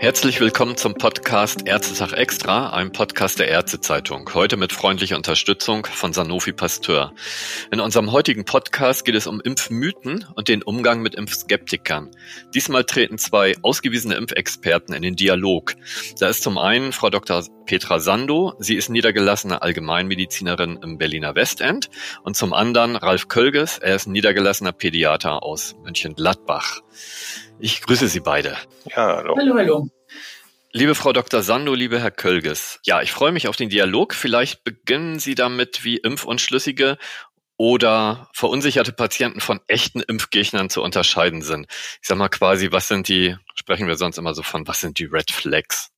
Herzlich willkommen zum Podcast Ärztetag Extra, einem Podcast der Ärztezeitung. Heute mit freundlicher Unterstützung von Sanofi Pasteur. In unserem heutigen Podcast geht es um Impfmythen und den Umgang mit Impfskeptikern. Diesmal treten zwei ausgewiesene Impfexperten in den Dialog. Da ist zum einen Frau Dr. Petra Sando. Sie ist niedergelassene Allgemeinmedizinerin im Berliner Westend. Und zum anderen Ralf Kölges. Er ist niedergelassener Pädiater aus Mönchengladbach. Ich grüße Sie beide. Ja, hallo. Hallo, hallo. Liebe Frau Dr. Sando, liebe Herr Kölges. Ja, ich freue mich auf den Dialog. Vielleicht beginnen Sie damit, wie Impfunschlüssige oder verunsicherte Patienten von echten Impfgegnern zu unterscheiden sind. Ich sag mal quasi, was sind die, sprechen wir sonst immer so von, was sind die Red Flags?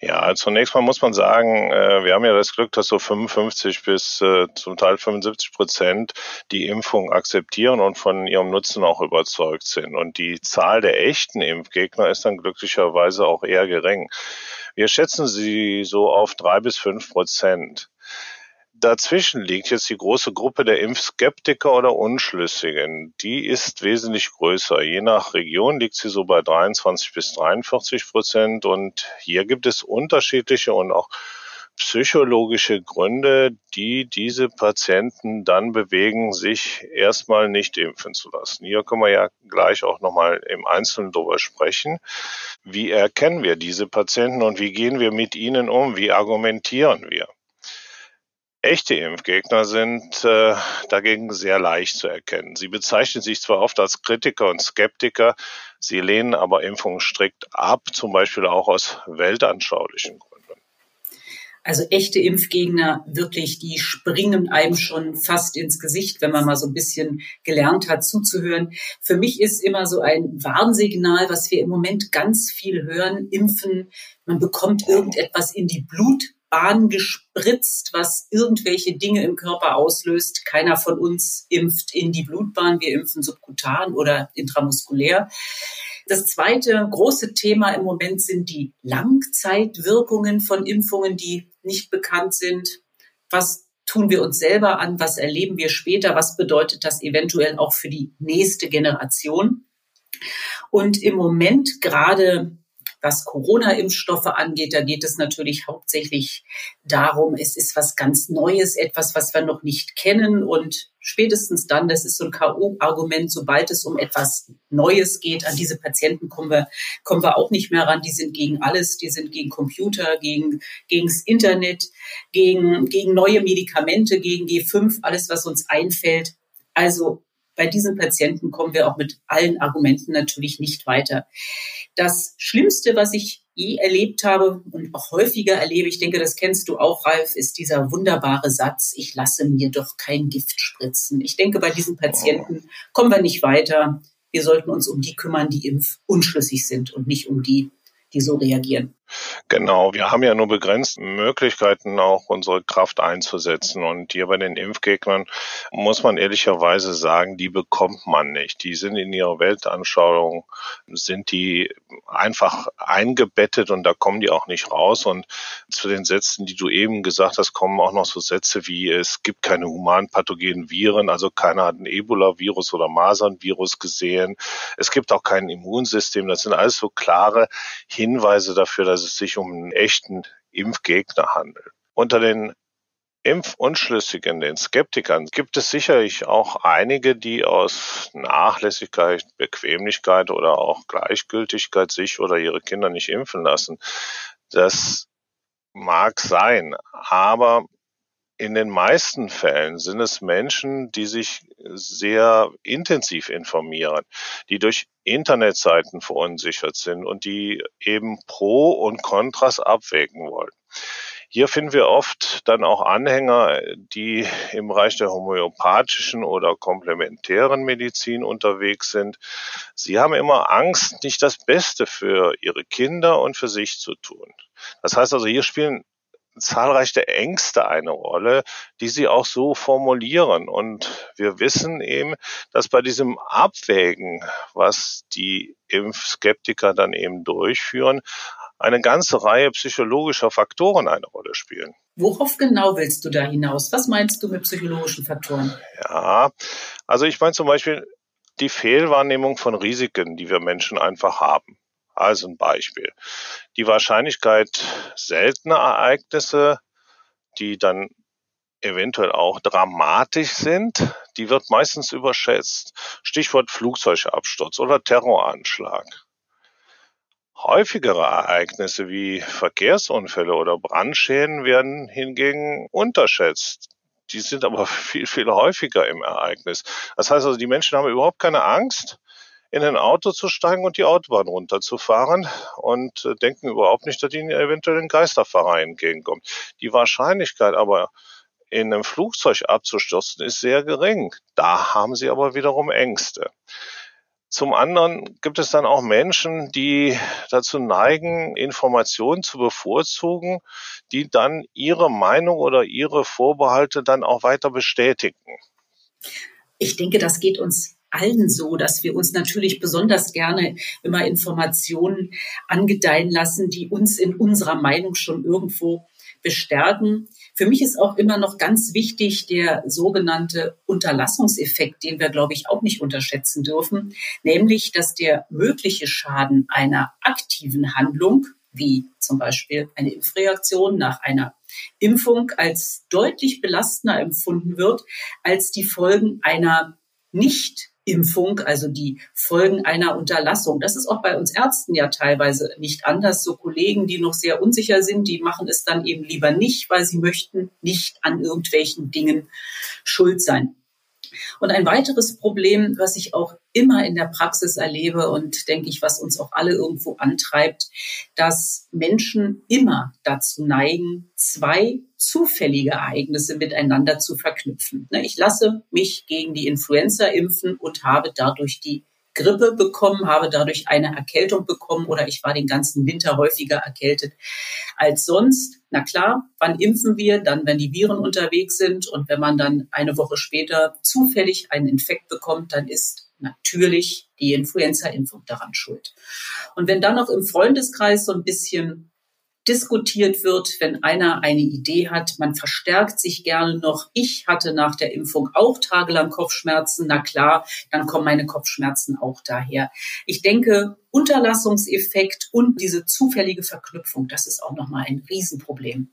Ja, zunächst mal muss man sagen, äh, wir haben ja das Glück, dass so 55 bis äh, zum Teil 75 Prozent die Impfung akzeptieren und von ihrem Nutzen auch überzeugt sind. Und die Zahl der echten Impfgegner ist dann glücklicherweise auch eher gering. Wir schätzen sie so auf drei bis fünf Prozent dazwischen liegt jetzt die große Gruppe der Impfskeptiker oder Unschlüssigen. Die ist wesentlich größer. Je nach Region liegt sie so bei 23 bis 43 Prozent. Und hier gibt es unterschiedliche und auch psychologische Gründe, die diese Patienten dann bewegen, sich erstmal nicht impfen zu lassen. Hier können wir ja gleich auch nochmal im Einzelnen drüber sprechen. Wie erkennen wir diese Patienten und wie gehen wir mit ihnen um? Wie argumentieren wir? Echte Impfgegner sind äh, dagegen sehr leicht zu erkennen. Sie bezeichnen sich zwar oft als Kritiker und Skeptiker, sie lehnen aber Impfungen strikt ab, zum Beispiel auch aus weltanschaulichen Gründen. Also echte Impfgegner, wirklich, die springen einem schon fast ins Gesicht, wenn man mal so ein bisschen gelernt hat zuzuhören. Für mich ist immer so ein Warnsignal, was wir im Moment ganz viel hören, impfen, man bekommt irgendetwas in die Blut Bahn gespritzt, was irgendwelche Dinge im Körper auslöst. Keiner von uns impft in die Blutbahn. Wir impfen subkutan oder intramuskulär. Das zweite große Thema im Moment sind die Langzeitwirkungen von Impfungen, die nicht bekannt sind. Was tun wir uns selber an? Was erleben wir später? Was bedeutet das eventuell auch für die nächste Generation? Und im Moment gerade was Corona-Impfstoffe angeht, da geht es natürlich hauptsächlich darum, es ist was ganz Neues, etwas, was wir noch nicht kennen und spätestens dann, das ist so ein K.O.-Argument, sobald es um etwas Neues geht, an diese Patienten kommen wir, kommen wir auch nicht mehr ran. Die sind gegen alles, die sind gegen Computer, gegen, gegens Internet, gegen, gegen neue Medikamente, gegen G5, alles, was uns einfällt. Also bei diesen Patienten kommen wir auch mit allen Argumenten natürlich nicht weiter. Das Schlimmste, was ich je erlebt habe und auch häufiger erlebe, ich denke, das kennst du auch, Ralf, ist dieser wunderbare Satz, ich lasse mir doch kein Gift spritzen. Ich denke, bei diesen Patienten kommen wir nicht weiter. Wir sollten uns um die kümmern, die impfunschlüssig sind und nicht um die, die so reagieren. Genau, wir haben ja nur begrenzte Möglichkeiten, auch unsere Kraft einzusetzen. Und hier bei den Impfgegnern muss man ehrlicherweise sagen, die bekommt man nicht. Die sind in ihrer Weltanschauung, sind die einfach eingebettet und da kommen die auch nicht raus. Und zu den Sätzen, die du eben gesagt hast, kommen auch noch so Sätze wie, es gibt keine humanpathogenen Viren, also keiner hat ein Ebola-Virus oder Masern-Virus gesehen. Es gibt auch kein Immunsystem. Das sind alles so klare Hinweise dafür, dass es sich um einen echten Impfgegner handelt. Unter den Impfunschlüssigen, den Skeptikern, gibt es sicherlich auch einige, die aus Nachlässigkeit, Bequemlichkeit oder auch Gleichgültigkeit sich oder ihre Kinder nicht impfen lassen. Das mag sein, aber in den meisten Fällen sind es Menschen, die sich sehr intensiv informieren, die durch Internetseiten verunsichert sind und die eben Pro und Kontras abwägen wollen. Hier finden wir oft dann auch Anhänger, die im Bereich der homöopathischen oder komplementären Medizin unterwegs sind. Sie haben immer Angst, nicht das Beste für ihre Kinder und für sich zu tun. Das heißt also, hier spielen zahlreiche Ängste eine Rolle, die sie auch so formulieren. Und wir wissen eben, dass bei diesem Abwägen, was die Impfskeptiker dann eben durchführen, eine ganze Reihe psychologischer Faktoren eine Rolle spielen. Worauf genau willst du da hinaus? Was meinst du mit psychologischen Faktoren? Ja, also ich meine zum Beispiel die Fehlwahrnehmung von Risiken, die wir Menschen einfach haben. Also ein Beispiel. Die Wahrscheinlichkeit seltener Ereignisse, die dann eventuell auch dramatisch sind, die wird meistens überschätzt. Stichwort Flugzeugabsturz oder Terroranschlag. Häufigere Ereignisse wie Verkehrsunfälle oder Brandschäden werden hingegen unterschätzt. Die sind aber viel, viel häufiger im Ereignis. Das heißt also, die Menschen haben überhaupt keine Angst, in ein Auto zu steigen und die Autobahn runterzufahren und äh, denken überhaupt nicht, dass ihnen eventuell ein Geisterfahrer entgegenkommt. Die Wahrscheinlichkeit aber, in einem Flugzeug abzustürzen, ist sehr gering. Da haben sie aber wiederum Ängste. Zum anderen gibt es dann auch Menschen, die dazu neigen, Informationen zu bevorzugen, die dann ihre Meinung oder ihre Vorbehalte dann auch weiter bestätigen. Ich denke, das geht uns allen so, dass wir uns natürlich besonders gerne immer Informationen angedeihen lassen, die uns in unserer Meinung schon irgendwo bestärken. Für mich ist auch immer noch ganz wichtig der sogenannte Unterlassungseffekt, den wir, glaube ich, auch nicht unterschätzen dürfen, nämlich, dass der mögliche Schaden einer aktiven Handlung, wie zum Beispiel eine Impfreaktion nach einer Impfung, als deutlich belastender empfunden wird als die Folgen einer nicht Impfung, also die Folgen einer Unterlassung. Das ist auch bei uns Ärzten ja teilweise nicht anders. So Kollegen, die noch sehr unsicher sind, die machen es dann eben lieber nicht, weil sie möchten nicht an irgendwelchen Dingen schuld sein. Und ein weiteres Problem, was ich auch immer in der Praxis erlebe und denke ich, was uns auch alle irgendwo antreibt, dass Menschen immer dazu neigen, zwei zufällige Ereignisse miteinander zu verknüpfen. Ne, ich lasse mich gegen die Influenza impfen und habe dadurch die Grippe bekommen, habe dadurch eine Erkältung bekommen oder ich war den ganzen Winter häufiger erkältet als sonst. Na klar, wann impfen wir? Dann, wenn die Viren unterwegs sind und wenn man dann eine Woche später zufällig einen Infekt bekommt, dann ist natürlich die Influenza-Impfung daran schuld. Und wenn dann noch im Freundeskreis so ein bisschen diskutiert wird, wenn einer eine Idee hat. Man verstärkt sich gerne noch. Ich hatte nach der Impfung auch tagelang Kopfschmerzen. Na klar, dann kommen meine Kopfschmerzen auch daher. Ich denke, Unterlassungseffekt und diese zufällige Verknüpfung, das ist auch nochmal ein Riesenproblem.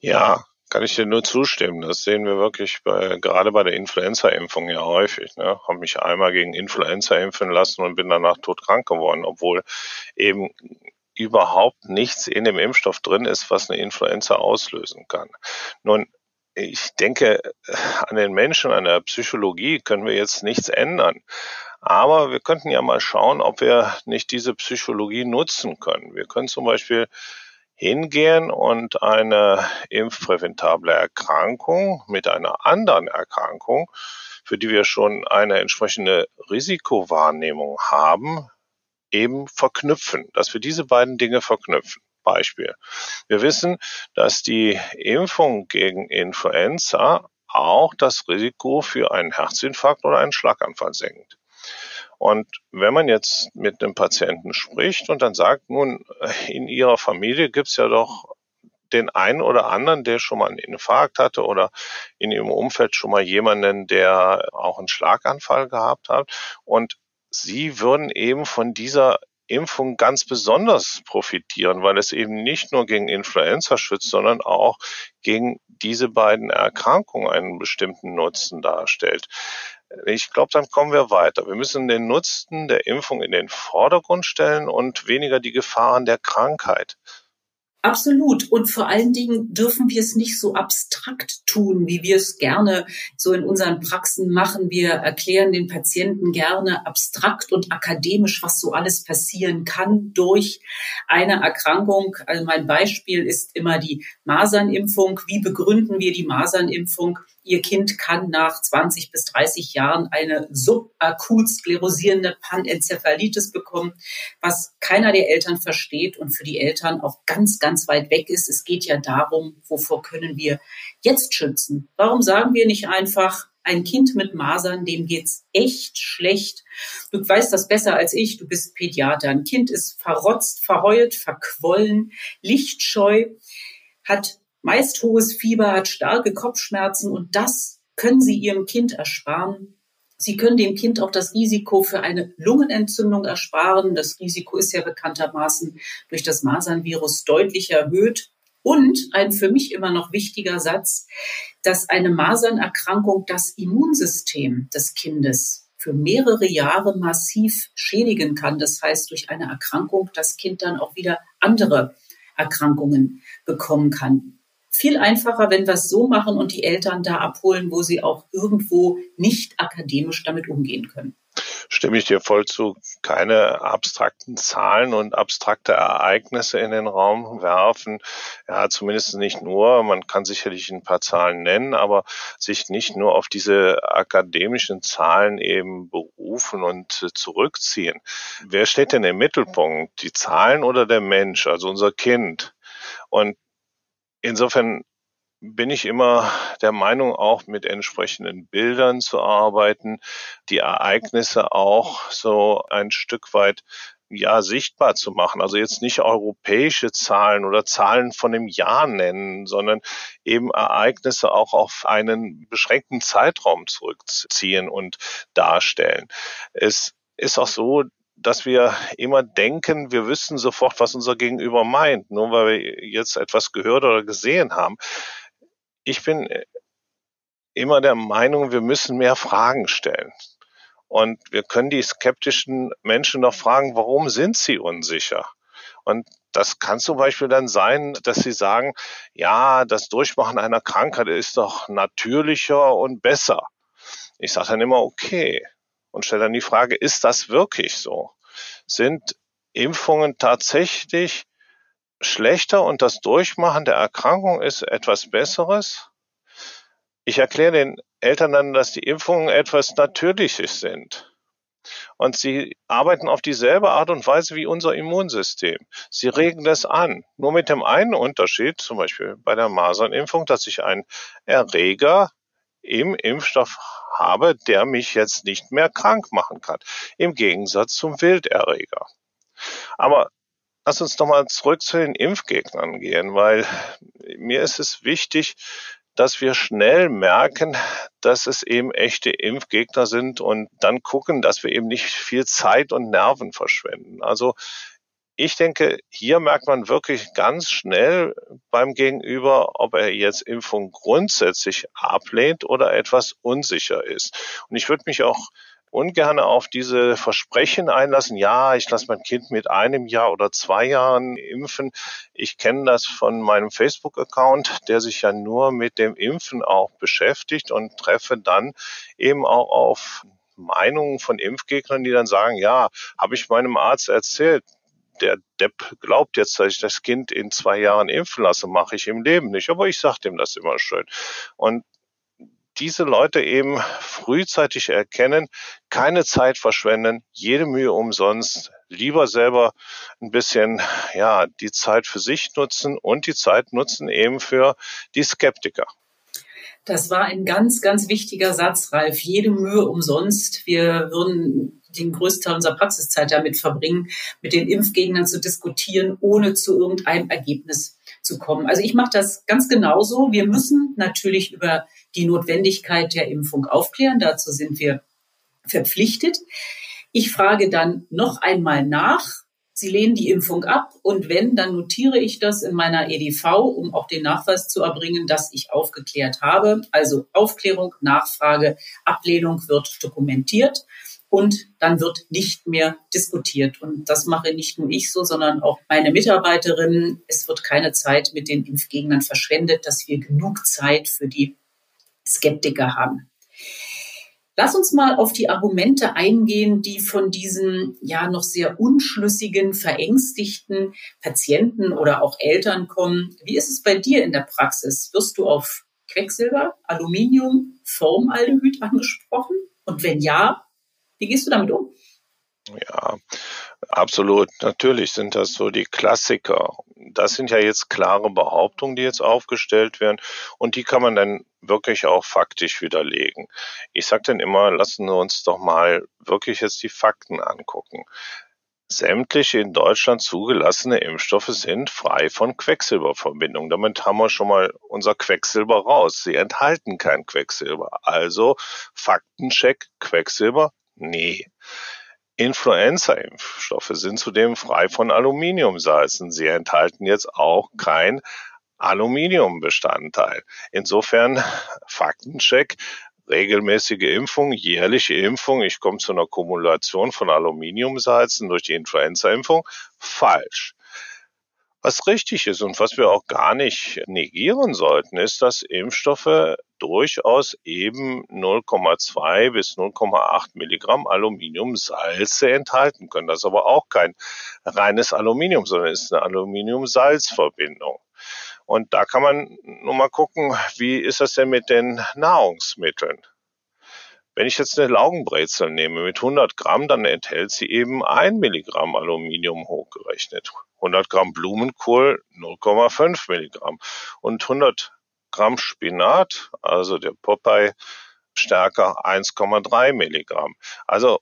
Ja, kann ich dir nur zustimmen. Das sehen wir wirklich bei, gerade bei der Influenza-Impfung ja häufig. Ne? Habe mich einmal gegen Influenza impfen lassen und bin danach todkrank geworden, obwohl eben überhaupt nichts in dem Impfstoff drin ist, was eine Influenza auslösen kann. Nun, ich denke, an den Menschen, an der Psychologie können wir jetzt nichts ändern. Aber wir könnten ja mal schauen, ob wir nicht diese Psychologie nutzen können. Wir können zum Beispiel hingehen und eine impfpräventable Erkrankung mit einer anderen Erkrankung, für die wir schon eine entsprechende Risikowahrnehmung haben, eben verknüpfen, dass wir diese beiden Dinge verknüpfen. Beispiel. Wir wissen, dass die Impfung gegen Influenza auch das Risiko für einen Herzinfarkt oder einen Schlaganfall senkt. Und wenn man jetzt mit einem Patienten spricht und dann sagt, nun, in Ihrer Familie gibt es ja doch den einen oder anderen, der schon mal einen Infarkt hatte oder in Ihrem Umfeld schon mal jemanden, der auch einen Schlaganfall gehabt hat. Und sie würden eben von dieser Impfung ganz besonders profitieren, weil es eben nicht nur gegen Influenza schützt, sondern auch gegen diese beiden Erkrankungen einen bestimmten Nutzen darstellt. Ich glaube, dann kommen wir weiter. Wir müssen den Nutzen der Impfung in den Vordergrund stellen und weniger die Gefahren der Krankheit. Absolut. Und vor allen Dingen dürfen wir es nicht so abstrakt tun, wie wir es gerne so in unseren Praxen machen. Wir erklären den Patienten gerne abstrakt und akademisch, was so alles passieren kann durch eine Erkrankung. Also mein Beispiel ist immer die Masernimpfung. Wie begründen wir die Masernimpfung? Ihr Kind kann nach 20 bis 30 Jahren eine subakut sklerosierende Panenzephalitis bekommen, was keiner der Eltern versteht und für die Eltern auch ganz, ganz weit weg ist. Es geht ja darum, wovor können wir jetzt schützen? Warum sagen wir nicht einfach, ein Kind mit Masern, dem geht's echt schlecht. Du weißt das besser als ich, du bist Pädiater. Ein Kind ist verrotzt, verheult, verquollen, lichtscheu, hat meist hohes Fieber, hat starke Kopfschmerzen und das können Sie Ihrem Kind ersparen, Sie können dem Kind auch das Risiko für eine Lungenentzündung ersparen. Das Risiko ist ja bekanntermaßen durch das Masernvirus deutlich erhöht. Und ein für mich immer noch wichtiger Satz, dass eine Masernerkrankung das Immunsystem des Kindes für mehrere Jahre massiv schädigen kann. Das heißt, durch eine Erkrankung das Kind dann auch wieder andere Erkrankungen bekommen kann viel einfacher, wenn wir es so machen und die Eltern da abholen, wo sie auch irgendwo nicht akademisch damit umgehen können. Stimme ich dir voll zu. Keine abstrakten Zahlen und abstrakte Ereignisse in den Raum werfen. Ja, zumindest nicht nur. Man kann sicherlich ein paar Zahlen nennen, aber sich nicht nur auf diese akademischen Zahlen eben berufen und zurückziehen. Wer steht denn im Mittelpunkt? Die Zahlen oder der Mensch, also unser Kind? Und Insofern bin ich immer der Meinung, auch mit entsprechenden Bildern zu arbeiten, die Ereignisse auch so ein Stück weit ja sichtbar zu machen. Also jetzt nicht europäische Zahlen oder Zahlen von dem Jahr nennen, sondern eben Ereignisse auch auf einen beschränkten Zeitraum zurückziehen und darstellen. Es ist auch so, dass wir immer denken, wir wüssten sofort, was unser Gegenüber meint, nur weil wir jetzt etwas gehört oder gesehen haben. Ich bin äh, immer der Meinung, wir müssen mehr Fragen stellen. Und wir können die skeptischen Menschen noch fragen, warum sind sie unsicher? Und das kann zum Beispiel dann sein, dass sie sagen, ja, das Durchmachen einer Krankheit ist doch natürlicher und besser. Ich sage dann immer, okay, und stelle dann die Frage, ist das wirklich so? Sind Impfungen tatsächlich schlechter und das Durchmachen der Erkrankung ist etwas Besseres? Ich erkläre den Eltern dann, dass die Impfungen etwas Natürliches sind. Und sie arbeiten auf dieselbe Art und Weise wie unser Immunsystem. Sie regen das an. Nur mit dem einen Unterschied, zum Beispiel bei der Masernimpfung, dass ich ein Erreger im Impfstoff habe, der mich jetzt nicht mehr krank machen kann. Im Gegensatz zum Wilderreger. Aber lass uns doch mal zurück zu den Impfgegnern gehen, weil mir ist es wichtig, dass wir schnell merken, dass es eben echte Impfgegner sind und dann gucken, dass wir eben nicht viel Zeit und Nerven verschwenden. Also ich denke, hier merkt man wirklich ganz schnell beim Gegenüber, ob er jetzt Impfung grundsätzlich ablehnt oder etwas unsicher ist. Und ich würde mich auch ungern auf diese Versprechen einlassen, ja, ich lasse mein Kind mit einem Jahr oder zwei Jahren impfen. Ich kenne das von meinem Facebook-Account, der sich ja nur mit dem Impfen auch beschäftigt und treffe dann eben auch auf Meinungen von Impfgegnern, die dann sagen, ja, habe ich meinem Arzt erzählt, der Depp glaubt jetzt, dass ich das Kind in zwei Jahren impfen lasse, mache ich im Leben nicht. Aber ich sage dem das immer schön. Und diese Leute eben frühzeitig erkennen, keine Zeit verschwenden, jede Mühe umsonst, lieber selber ein bisschen, ja, die Zeit für sich nutzen und die Zeit nutzen eben für die Skeptiker. Das war ein ganz, ganz wichtiger Satz, Ralf. Jede Mühe umsonst. Wir würden den größten Teil unserer Praxiszeit damit verbringen, mit den Impfgegnern zu diskutieren, ohne zu irgendeinem Ergebnis zu kommen. Also ich mache das ganz genauso. Wir müssen natürlich über die Notwendigkeit der Impfung aufklären. Dazu sind wir verpflichtet. Ich frage dann noch einmal nach, Sie lehnen die Impfung ab und wenn, dann notiere ich das in meiner EDV, um auch den Nachweis zu erbringen, dass ich aufgeklärt habe. Also Aufklärung, Nachfrage, Ablehnung wird dokumentiert und dann wird nicht mehr diskutiert. Und das mache nicht nur ich so, sondern auch meine Mitarbeiterinnen. Es wird keine Zeit mit den Impfgegnern verschwendet, dass wir genug Zeit für die Skeptiker haben. Lass uns mal auf die Argumente eingehen, die von diesen ja noch sehr unschlüssigen, verängstigten Patienten oder auch Eltern kommen. Wie ist es bei dir in der Praxis? Wirst du auf Quecksilber, Aluminium, Formaldehyd angesprochen? Und wenn ja, wie gehst du damit um? Ja, absolut. Natürlich sind das so die Klassiker. Das sind ja jetzt klare Behauptungen, die jetzt aufgestellt werden und die kann man dann wirklich auch faktisch widerlegen. Ich sage dann immer, lassen wir uns doch mal wirklich jetzt die Fakten angucken. sämtliche in Deutschland zugelassene Impfstoffe sind frei von Quecksilberverbindungen. Damit haben wir schon mal unser Quecksilber raus. Sie enthalten kein Quecksilber. Also Faktencheck Quecksilber? Nee. Influenza-Impfstoffe sind zudem frei von Aluminiumsalzen. Sie enthalten jetzt auch kein Aluminiumbestandteil. Insofern Faktencheck, regelmäßige Impfung, jährliche Impfung, ich komme zu einer Kumulation von Aluminiumsalzen durch die Influenza-Impfung, falsch. Was richtig ist und was wir auch gar nicht negieren sollten, ist, dass Impfstoffe durchaus eben 0,2 bis 0,8 Milligramm Aluminiumsalze enthalten können. Das ist aber auch kein reines Aluminium, sondern ist eine Aluminium-Salz-Verbindung. Und da kann man nur mal gucken, wie ist das denn mit den Nahrungsmitteln? Wenn ich jetzt eine Laugenbrezel nehme mit 100 Gramm, dann enthält sie eben ein Milligramm Aluminium hochgerechnet. 100 Gramm Blumenkohl 0,5 Milligramm und 100 Gramm Spinat, also der Popeye stärker 1,3 Milligramm. Also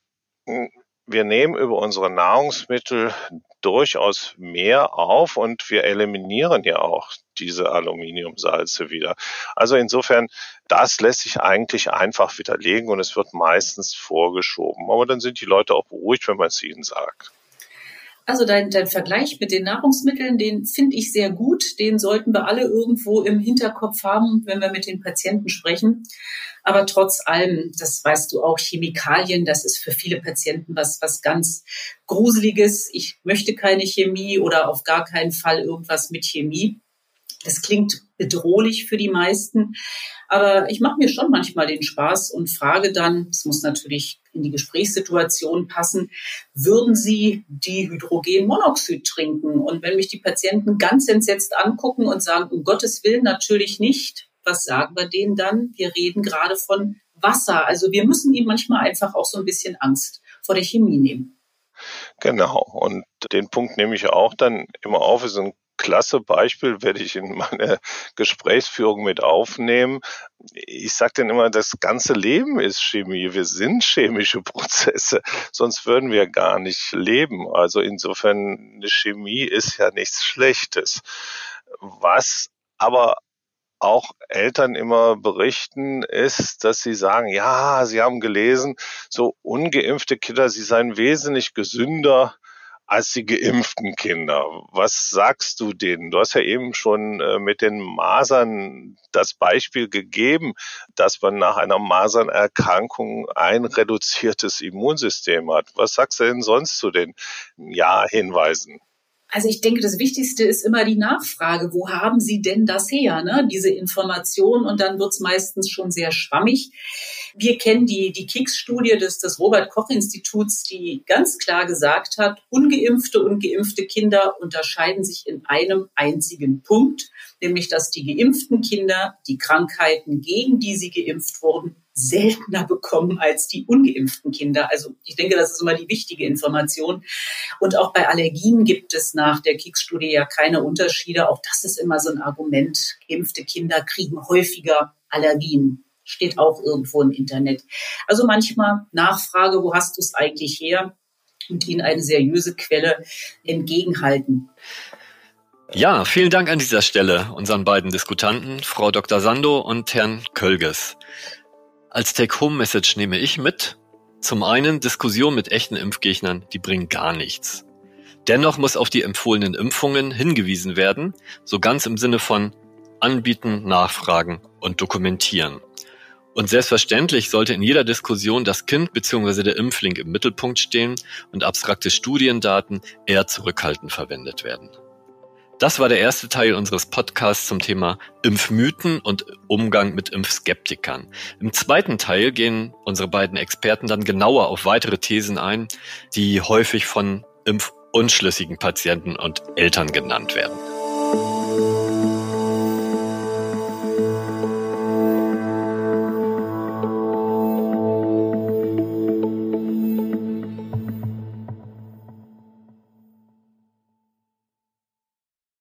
wir nehmen über unsere Nahrungsmittel durchaus mehr auf und wir eliminieren ja auch diese Aluminiumsalze wieder. Also insofern, das lässt sich eigentlich einfach widerlegen und es wird meistens vorgeschoben. Aber dann sind die Leute auch beruhigt, wenn man es ihnen sagt. Also dein, dein Vergleich mit den Nahrungsmitteln, den finde ich sehr gut. Den sollten wir alle irgendwo im Hinterkopf haben, wenn wir mit den Patienten sprechen. Aber trotz allem, das weißt du auch, Chemikalien, das ist für viele Patienten was, was ganz Gruseliges. Ich möchte keine Chemie oder auf gar keinen Fall irgendwas mit Chemie. Das klingt bedrohlich für die meisten. Aber ich mache mir schon manchmal den Spaß und frage dann, es muss natürlich in die Gesprächssituation passen, würden Sie die Hydrogenmonoxid trinken? Und wenn mich die Patienten ganz entsetzt angucken und sagen, um Gottes Willen natürlich nicht, was sagen wir denen dann? Wir reden gerade von Wasser. Also wir müssen ihnen manchmal einfach auch so ein bisschen Angst vor der Chemie nehmen. Genau. Und den Punkt nehme ich auch dann immer auf. Es ist ein klasse Beispiel, werde ich in meine Gesprächsführung mit aufnehmen. Ich sage dann immer, das ganze Leben ist Chemie. Wir sind chemische Prozesse, sonst würden wir gar nicht leben. Also insofern, eine Chemie ist ja nichts Schlechtes. Was aber auch Eltern immer berichten, ist, dass sie sagen, ja, sie haben gelesen, so ungeimpfte Kinder, sie seien wesentlich gesünder als die geimpften Kinder. Was sagst du denen? Du hast ja eben schon äh, mit den Masern das Beispiel gegeben, dass man nach einer Masernerkrankung ein reduziertes Immunsystem hat. Was sagst du denn sonst zu den Ja-Hinweisen? Also ich denke, das Wichtigste ist immer die Nachfrage. Wo haben Sie denn das her, ne? diese Information? Und dann wird's meistens schon sehr schwammig. Wir kennen die, die KICS-Studie des, des Robert-Koch-Instituts, die ganz klar gesagt hat, ungeimpfte und geimpfte Kinder unterscheiden sich in einem einzigen Punkt, nämlich dass die geimpften Kinder die Krankheiten, gegen die sie geimpft wurden, seltener bekommen als die ungeimpften Kinder. Also ich denke, das ist immer die wichtige Information. Und auch bei Allergien gibt es nach der Kicks-Studie ja keine Unterschiede. Auch das ist immer so ein Argument. Geimpfte Kinder kriegen häufiger Allergien. Steht auch irgendwo im Internet. Also manchmal Nachfrage, wo hast du es eigentlich her? Und ihnen eine seriöse Quelle entgegenhalten. Ja, vielen Dank an dieser Stelle unseren beiden Diskutanten, Frau Dr. Sando und Herrn Kölges. Als Take-Home-Message nehme ich mit, zum einen Diskussion mit echten Impfgegnern, die bringen gar nichts. Dennoch muss auf die empfohlenen Impfungen hingewiesen werden, so ganz im Sinne von anbieten, nachfragen und dokumentieren. Und selbstverständlich sollte in jeder Diskussion das Kind bzw. der Impfling im Mittelpunkt stehen und abstrakte Studiendaten eher zurückhaltend verwendet werden. Das war der erste Teil unseres Podcasts zum Thema Impfmythen und Umgang mit Impfskeptikern. Im zweiten Teil gehen unsere beiden Experten dann genauer auf weitere Thesen ein, die häufig von impfunschlüssigen Patienten und Eltern genannt werden.